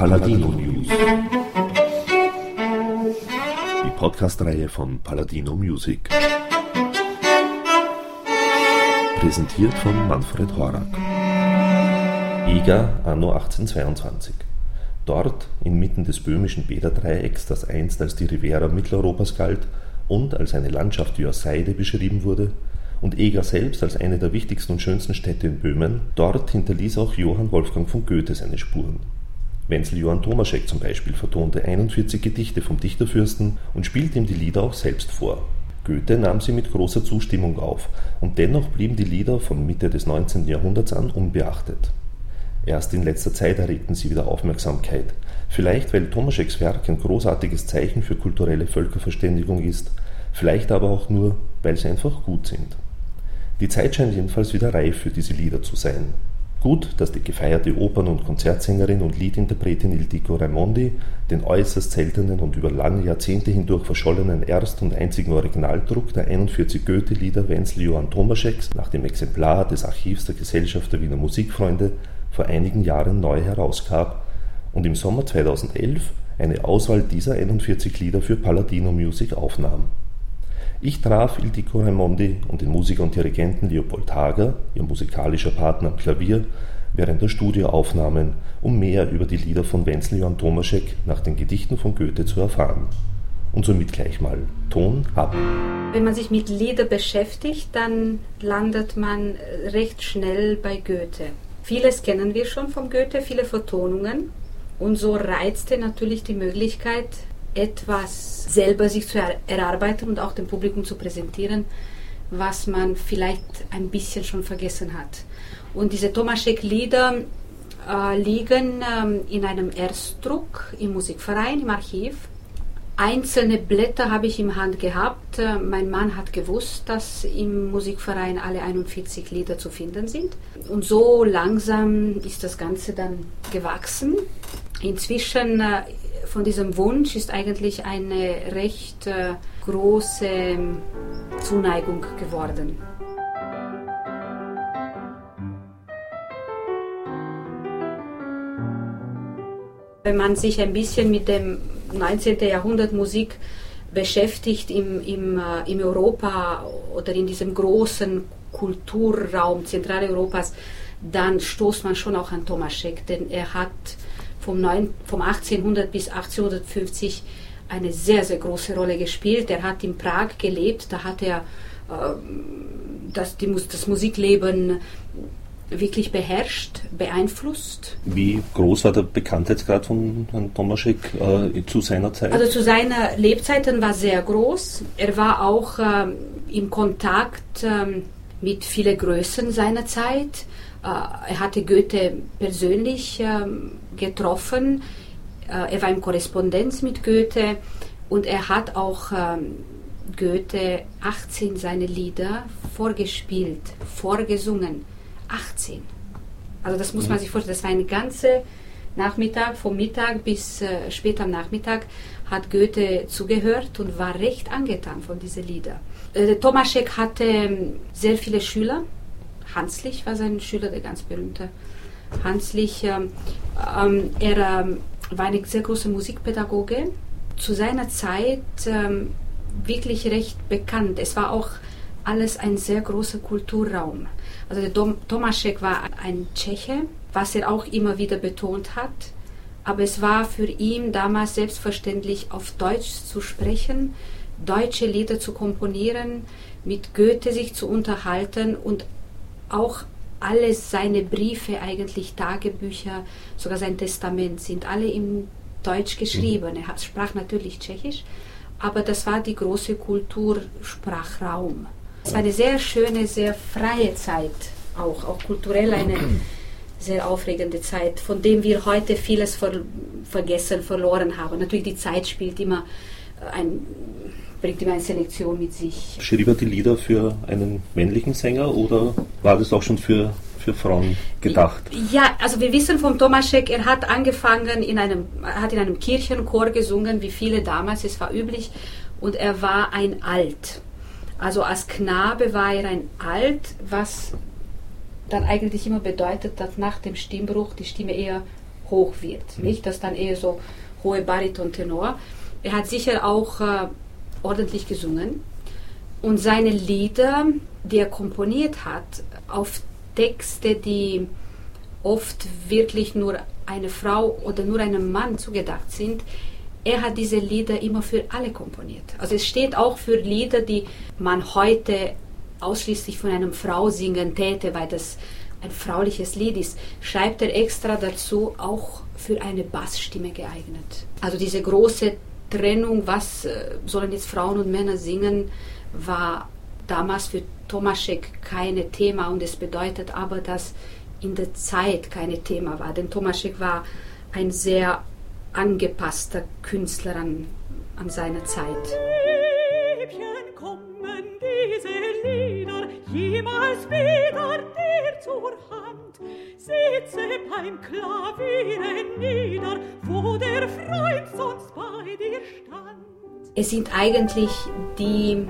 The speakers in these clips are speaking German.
Paladino News. Die Podcast-Reihe von Paladino Music. Präsentiert von Manfred Horak. Eger anno 1822. Dort, inmitten des böhmischen Bäderdreiecks, das einst als die Rivera Mitteleuropas galt und als eine Landschaft aus Seide beschrieben wurde, und Eger selbst als eine der wichtigsten und schönsten Städte in Böhmen, dort hinterließ auch Johann Wolfgang von Goethe seine Spuren. Wenzel Johann Tomaschek zum Beispiel vertonte 41 Gedichte vom Dichterfürsten und spielte ihm die Lieder auch selbst vor. Goethe nahm sie mit großer Zustimmung auf, und dennoch blieben die Lieder von Mitte des 19. Jahrhunderts an unbeachtet. Erst in letzter Zeit erregten sie wieder Aufmerksamkeit, vielleicht weil Tomascheks Werk ein großartiges Zeichen für kulturelle Völkerverständigung ist, vielleicht aber auch nur, weil sie einfach gut sind. Die Zeit scheint jedenfalls wieder reif für diese Lieder zu sein. Gut, dass die gefeierte Opern- und Konzertsängerin und Liedinterpretin Ildiko Raimondi den äußerst seltenen und über lange Jahrzehnte hindurch verschollenen erst- und einzigen Originaldruck der 41 Goethe-Lieder Wenzel Johann Tomascheks nach dem Exemplar des Archivs der Gesellschaft der Wiener Musikfreunde vor einigen Jahren neu herausgab und im Sommer 2011 eine Auswahl dieser 41 Lieder für Paladino Music aufnahm. Ich traf Ildiko Raimondi und den Musiker und Dirigenten Leopold Hager, ihr musikalischer Partner am Klavier, während der Studioaufnahmen, um mehr über die Lieder von Wenzel Johann Tomaschek nach den Gedichten von Goethe zu erfahren. Und somit gleich mal Ton ab. Wenn man sich mit Lieder beschäftigt, dann landet man recht schnell bei Goethe. Vieles kennen wir schon von Goethe, viele Vertonungen. Und so reizte natürlich die Möglichkeit, etwas selber sich zu erarbeiten und auch dem Publikum zu präsentieren, was man vielleicht ein bisschen schon vergessen hat. Und diese Tomaschek-Lieder äh, liegen ähm, in einem Erstdruck im Musikverein, im Archiv. Einzelne Blätter habe ich im Hand gehabt. Äh, mein Mann hat gewusst, dass im Musikverein alle 41 Lieder zu finden sind. Und so langsam ist das Ganze dann gewachsen. Inzwischen äh, von diesem Wunsch ist eigentlich eine recht äh, große Zuneigung geworden. Wenn man sich ein bisschen mit dem 19. Jahrhundert Musik beschäftigt im, im, äh, im Europa oder in diesem großen Kulturraum Zentraleuropas, dann stoßt man schon auch an Tomaschek, denn er hat vom, 9, vom 1800 bis 1850 eine sehr, sehr große Rolle gespielt. Er hat in Prag gelebt, da hat er äh, das, die, das Musikleben wirklich beherrscht, beeinflusst. Wie groß war der Bekanntheitsgrad von Herrn Tomaschek äh, zu seiner Zeit? Also zu seiner Lebzeiten war sehr groß. Er war auch äh, im Kontakt äh, mit vielen Größen seiner Zeit. Äh, er hatte Goethe persönlich ähm, getroffen. Äh, er war in Korrespondenz mit Goethe und er hat auch ähm, Goethe 18 seine Lieder vorgespielt, vorgesungen. 18. Also das muss man mhm. sich vorstellen, das war ein ganzer Nachmittag, vom Mittag bis äh, spät am Nachmittag hat Goethe zugehört und war recht angetan von diesen Liedern. Äh, Tomaschek hatte ähm, sehr viele Schüler, Hanslich war sein Schüler, der ganz berühmte Hanslich. Ähm, ähm, er ähm, war eine sehr große Musikpädagoge. Zu seiner Zeit ähm, wirklich recht bekannt. Es war auch alles ein sehr großer Kulturraum. Also der Dom Tomaschek war ein Tscheche, was er auch immer wieder betont hat. Aber es war für ihn damals selbstverständlich, auf Deutsch zu sprechen, deutsche Lieder zu komponieren, mit Goethe sich zu unterhalten und auch alle seine Briefe, eigentlich Tagebücher, sogar sein Testament sind alle im Deutsch geschrieben. Mhm. Er sprach natürlich Tschechisch, aber das war die große Kultursprachraum. Es war eine sehr schöne, sehr freie Zeit, auch, auch kulturell eine sehr aufregende Zeit, von dem wir heute vieles ver vergessen, verloren haben. Natürlich die Zeit spielt immer ein bringt immer eine Selektion mit sich. Schrieb er die Lieder für einen männlichen Sänger oder war das auch schon für, für Frauen gedacht? Ja, also wir wissen von Tomaschek, er hat angefangen in einem, hat in einem Kirchenchor gesungen, wie viele damals, es war üblich, und er war ein Alt. Also als Knabe war er ein Alt, was dann eigentlich immer bedeutet, dass nach dem Stimmbruch die Stimme eher hoch wird, mhm. nicht? Das dann eher so hohe Bariton-Tenor. Er hat sicher auch äh, ordentlich gesungen und seine Lieder, die er komponiert hat, auf Texte, die oft wirklich nur eine Frau oder nur einem Mann zugedacht sind, er hat diese Lieder immer für alle komponiert. Also es steht auch für Lieder, die man heute ausschließlich von einer Frau singen täte, weil das ein frauliches Lied ist, schreibt er extra dazu auch für eine Bassstimme geeignet. Also diese große Trennung, was äh, sollen jetzt Frauen und Männer singen, war damals für Tomaschek kein Thema und es bedeutet aber, dass in der Zeit kein Thema war. Denn Tomaschek war ein sehr angepasster Künstler an, an seine Zeit. Liebchen, kommen diese Lieder jemals wieder dir zur Hand? Sitze beim Klavier nieder, wo der Freund sonst stand. Es sind eigentlich die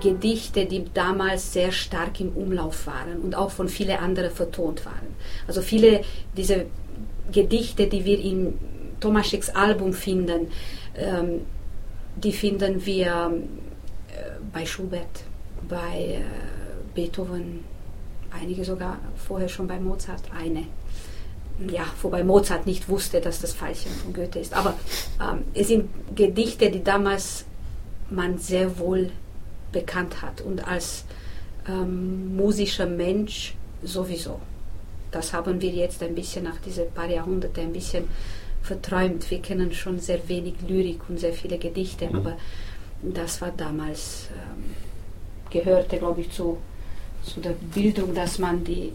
Gedichte, die damals sehr stark im Umlauf waren und auch von vielen anderen vertont waren. Also viele dieser Gedichte, die wir in Tomascheks Album finden, ähm, die finden wir äh, bei Schubert, bei äh, Beethoven, einige sogar vorher schon bei Mozart, eine. Ja, wobei Mozart nicht wusste, dass das Veilchen von Goethe ist. Aber ähm, es sind Gedichte, die damals man sehr wohl bekannt hat und als ähm, musischer Mensch sowieso. Das haben wir jetzt ein bisschen nach diesen paar Jahrhunderten ein bisschen verträumt. Wir kennen schon sehr wenig Lyrik und sehr viele Gedichte, mhm. aber das war damals, ähm, gehörte, glaube ich, zu, zu der Bildung, dass man die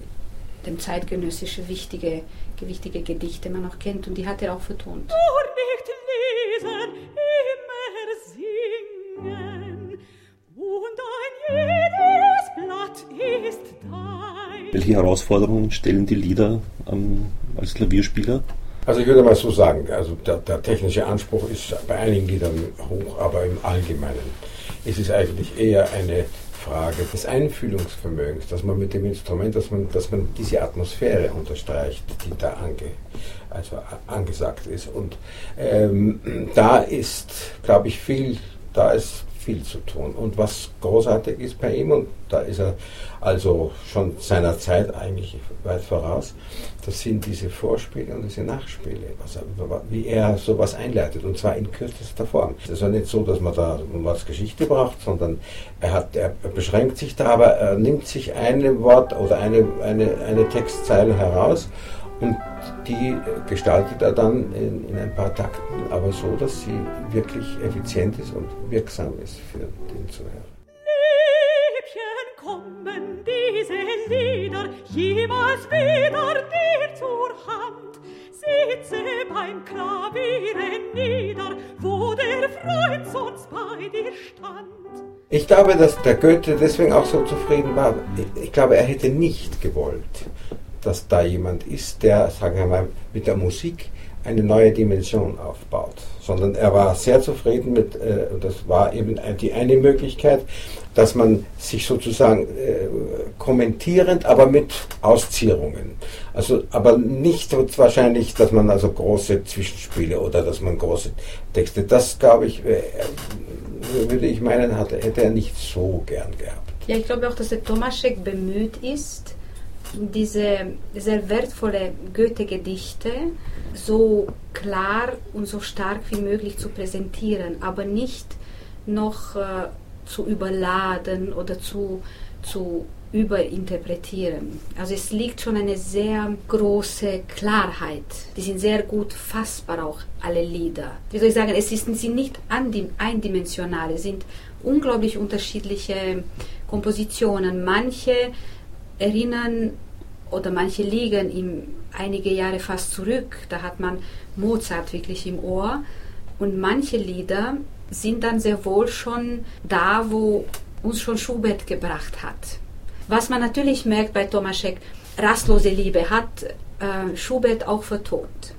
dem zeitgenössische wichtige, wichtige Gedichte man auch kennt und die hat er auch vertont. Nur nicht lesen, immer singen und ein jedes Blatt ist dein. Welche Herausforderungen stellen die Lieder ähm, als Klavierspieler? Also ich würde mal so sagen, also der, der, technische Anspruch ist bei einigen Liedern hoch, aber im Allgemeinen ist es eigentlich eher eine Frage des Einfühlungsvermögens, dass man mit dem Instrument, dass man, dass man diese Atmosphäre unterstreicht, die da ange, also angesagt ist. Und ähm, da ist, glaube ich, viel, da ist viel zu tun. Und was großartig ist bei ihm, und da ist er also schon seiner Zeit eigentlich weit voraus, das sind diese Vorspiele und diese Nachspiele, er, wie er sowas einleitet, und zwar in kürzester Form. Es ist ja nicht so, dass man da was Geschichte braucht, sondern er, hat, er beschränkt sich da, aber er nimmt sich ein Wort oder eine, eine, eine Textzeile heraus und die gestaltet er dann in, in, ein paar Takten, aber so, dass sie wirklich effizient ist und wirksam ist für den Zuhörer. Liebchen, kommen diese Lieder jemals wieder dir zur Hand? Sitze beim Klavier nieder, wo der Freund sonst bei dir stand. Ich glaube, dass der Goethe deswegen auch so zufrieden war. Ich glaube, er hätte nicht gewollt, dass da jemand ist, der, sagen wir mal, mit der Musik eine neue Dimension aufbaut, sondern er war sehr zufrieden mit, äh, das war eben die eine Möglichkeit, dass man sich sozusagen äh, kommentierend, aber mit Auszierungen, also aber nicht wahrscheinlich, dass man also große Zwischenspiele oder dass man große Texte, das glaube ich, äh, würde ich meinen, hatte, hätte er nicht so gern gehabt. Ja, ich glaube auch, dass der Tomaschek bemüht ist, diese sehr wertvolle Goethe-Gedichte so klar und so stark wie möglich zu präsentieren, aber nicht noch äh, zu überladen oder zu, zu überinterpretieren. Also es liegt schon eine sehr große Klarheit. Die sind sehr gut fassbar auch, alle Lieder. Wie soll ich sagen, es ist, sind nicht eindimensionale, es sind unglaublich unterschiedliche Kompositionen. Manche erinnern oder manche liegen ihm einige Jahre fast zurück. Da hat man Mozart wirklich im Ohr. Und manche Lieder sind dann sehr wohl schon da, wo uns schon Schubert gebracht hat. Was man natürlich merkt bei Tomaschek, rastlose Liebe hat äh, Schubert auch vertont.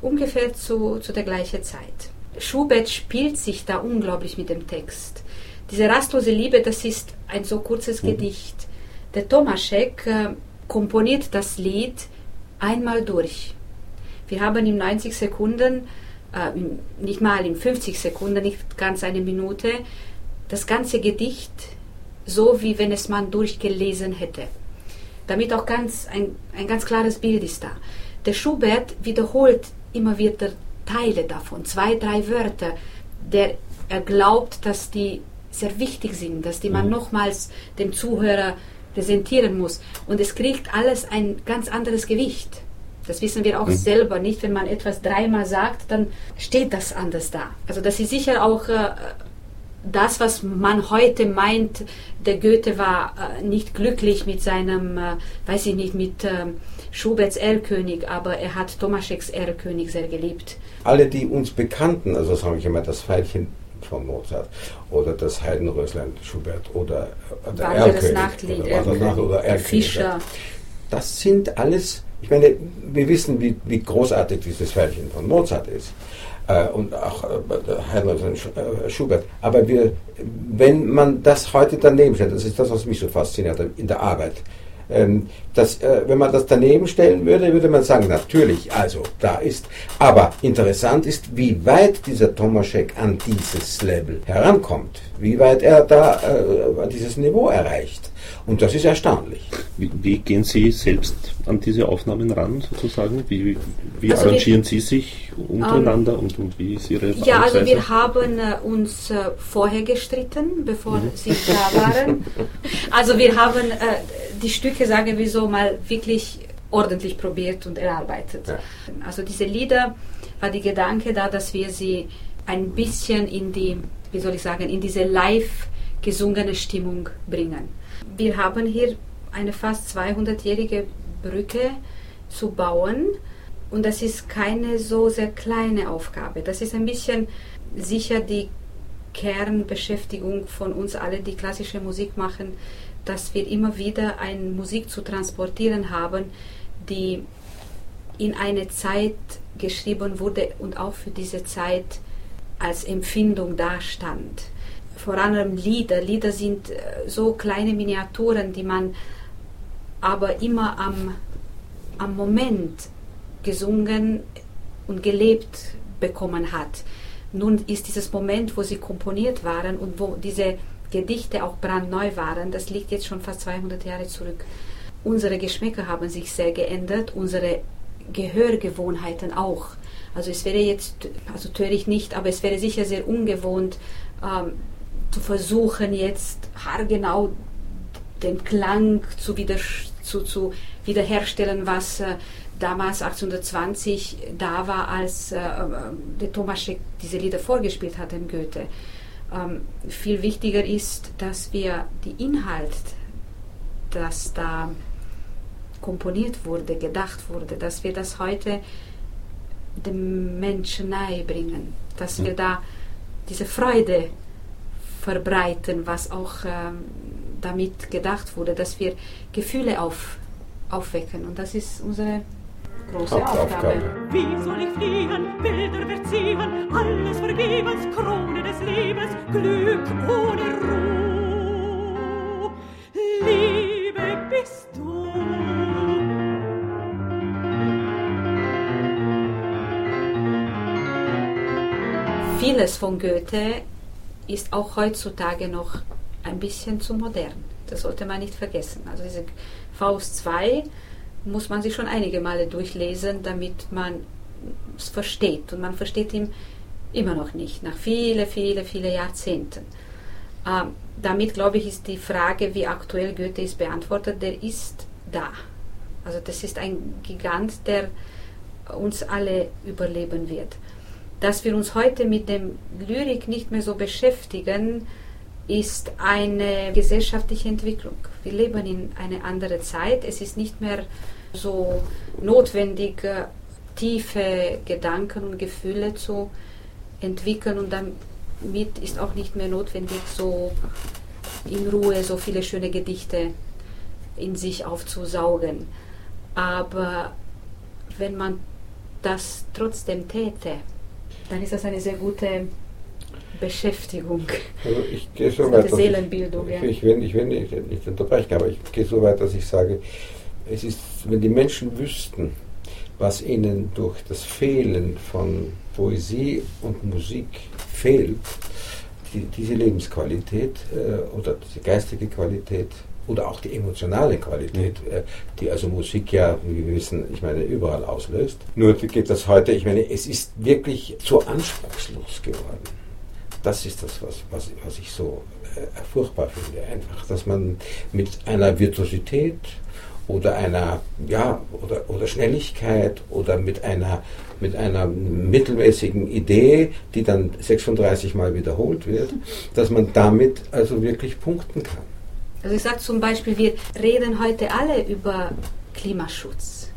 Ungefähr zu, zu der gleichen Zeit. Schubert spielt sich da unglaublich mit dem Text. Diese rastlose Liebe, das ist ein so kurzes mhm. Gedicht. Der Tomaschek äh, komponiert das Lied einmal durch. Wir haben in 90 Sekunden, äh, nicht mal in 50 Sekunden, nicht ganz eine Minute, das ganze Gedicht so, wie wenn es man durchgelesen hätte. Damit auch ganz ein, ein ganz klares Bild ist da. Der Schubert wiederholt immer wieder Teile davon, zwei, drei Wörter, der er glaubt, dass die sehr wichtig sind, dass die man mhm. nochmals dem Zuhörer präsentieren muss. Und es kriegt alles ein ganz anderes Gewicht. Das wissen wir auch mhm. selber nicht. Wenn man etwas dreimal sagt, dann steht das anders da. Also das ist sicher auch äh, das, was man heute meint, der Goethe war äh, nicht glücklich mit seinem, äh, weiß ich nicht, mit äh, Schuberts Erlkönig, aber er hat Tomascheks Erlkönig sehr geliebt. Alle, die uns bekannten, also sage ich immer, das Veilchen von Mozart oder das Heidenröslein Schubert oder der Erlkönig Nachtlied, oder, Erlkönig, oder Erlkönig, Fischer. Das sind alles, ich meine, wir wissen, wie, wie großartig dieses Veilchen von Mozart ist äh, und auch äh, Heinrich äh, Schubert. Aber wir, wenn man das heute daneben stellt, das ist das, was mich so fasziniert in der Arbeit, ähm, das, äh, wenn man das daneben stellen würde, würde man sagen, natürlich, also da ist. Aber interessant ist, wie weit dieser Tomaschek an dieses Level herankommt, wie weit er da äh, dieses Niveau erreicht. Und das ist erstaunlich. Wie, wie, gehen Sie selbst an diese Aufnahmen ran, sozusagen? Wie, wie also arrangieren wir, Sie sich untereinander ähm, und, und, wie ist Ihre Ja, also wir haben äh, uns äh, vorher gestritten, bevor mhm. Sie da waren. Also wir haben äh, die Stücke, sagen wir so, mal wirklich ordentlich probiert und erarbeitet. Ja. Also diese Lieder war die Gedanke da, dass wir sie ein bisschen in die, wie soll ich sagen, in diese live gesungene Stimmung bringen. Wir haben hier eine fast 200-jährige Brücke zu bauen und das ist keine so sehr kleine Aufgabe. Das ist ein bisschen sicher die Kernbeschäftigung von uns alle, die klassische Musik machen, dass wir immer wieder eine Musik zu transportieren haben, die in eine Zeit geschrieben wurde und auch für diese Zeit als Empfindung dastand vor allem Lieder. Lieder sind äh, so kleine Miniaturen, die man aber immer am, am Moment gesungen und gelebt bekommen hat. Nun ist dieses Moment, wo sie komponiert waren und wo diese Gedichte auch brandneu waren, das liegt jetzt schon fast 200 Jahre zurück. Unsere Geschmäcker haben sich sehr geändert, unsere Gehörgewohnheiten auch. Also es wäre jetzt, also töricht nicht, aber es wäre sicher sehr ungewohnt, ähm, zu versuchen, jetzt haargenau den Klang zu, wieder, zu, zu wiederherstellen, was äh, damals 1820 da war, als äh, äh, der Tomaschek diese Lieder vorgespielt hat, dem Goethe. Ähm, viel wichtiger ist, dass wir die Inhalt, das da komponiert wurde, gedacht wurde, dass wir das heute dem Menschen nahe bringen, dass wir hm. da diese Freude verbreiten, was auch ähm, damit gedacht wurde, dass wir Gefühle auf, aufwecken. Und das ist unsere große Aufgabe. Wie soll ich fliehen, Bilder verziehen, alles vergebens, Krone des Lebens, Glück ohne Ruhe. Liebe bist du. Vieles von Goethe ist auch heutzutage noch ein bisschen zu modern. Das sollte man nicht vergessen. Also diese Faust 2 muss man sich schon einige Male durchlesen, damit man es versteht. Und man versteht ihn immer noch nicht, nach viele, viele, viele Jahrzehnten. Ähm, damit, glaube ich, ist die Frage, wie aktuell Goethe ist, beantwortet. Der ist da. Also das ist ein Gigant, der uns alle überleben wird dass wir uns heute mit dem Lyrik nicht mehr so beschäftigen, ist eine gesellschaftliche Entwicklung. Wir leben in einer anderen Zeit. Es ist nicht mehr so notwendig, äh, tiefe Gedanken und Gefühle zu entwickeln und damit ist auch nicht mehr notwendig, so in Ruhe so viele schöne Gedichte in sich aufzusaugen. Aber wenn man das trotzdem täte, dann ist das eine sehr gute Beschäftigung. Also ich gehe so weit, Seelenbildung. Ich, ja. ich, will, ich will nicht, nicht unterbrechen, aber ich gehe so weit, dass ich sage, es ist, wenn die Menschen wüssten, was ihnen durch das Fehlen von Poesie und Musik fehlt, die, diese Lebensqualität äh, oder diese geistige Qualität oder auch die emotionale Qualität, äh, die also Musik ja, wie wir wissen, ich meine, überall auslöst. Nur geht das heute, ich meine, es ist wirklich so anspruchslos geworden. Das ist das, was, was, was ich so äh, furchtbar finde, einfach, dass man mit einer Virtuosität oder einer, ja, oder, oder Schnelligkeit oder mit einer, mit einer mittelmäßigen Idee, die dann 36 Mal wiederholt wird, dass man damit also wirklich punkten kann. Also ich sage zum Beispiel, wir reden heute alle über Klimaschutz.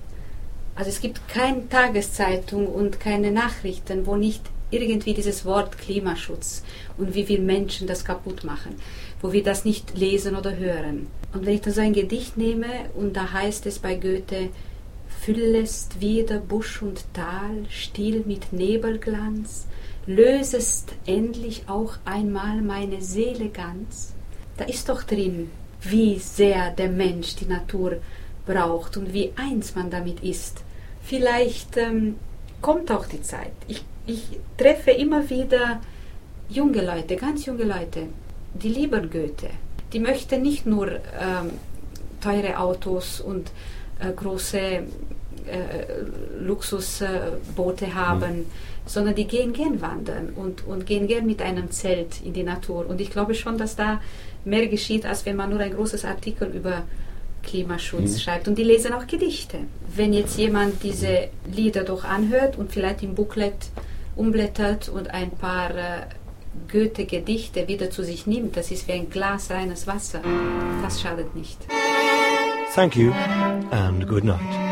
Also es gibt keine Tageszeitung und keine Nachrichten, wo nicht irgendwie dieses Wort Klimaschutz und wie wir Menschen das kaputt machen, wo wir das nicht lesen oder hören. Und wenn ich dann so ein Gedicht nehme und da heißt es bei Goethe, füllest wieder Busch und Tal, still mit Nebelglanz, lösest endlich auch einmal meine Seele ganz, da ist doch drin, wie sehr der Mensch die Natur braucht und wie eins man damit ist. Vielleicht ähm, kommt auch die Zeit. Ich, ich treffe immer wieder junge Leute, ganz junge Leute, die lieben Goethe. Die möchten nicht nur ähm, teure Autos und äh, große äh, Luxusboote haben, mhm. sondern die gehen gern wandern und, und gehen gern mit einem Zelt in die Natur. Und ich glaube schon, dass da mehr geschieht, als wenn man nur ein großes Artikel über Klimaschutz mhm. schreibt. Und die lesen auch Gedichte. Wenn jetzt jemand diese Lieder doch anhört und vielleicht im Booklet umblättert und ein paar äh, Goethe-Gedichte wieder zu sich nimmt, das ist wie ein Glas reines Wasser. Das schadet nicht. Thank you and good night.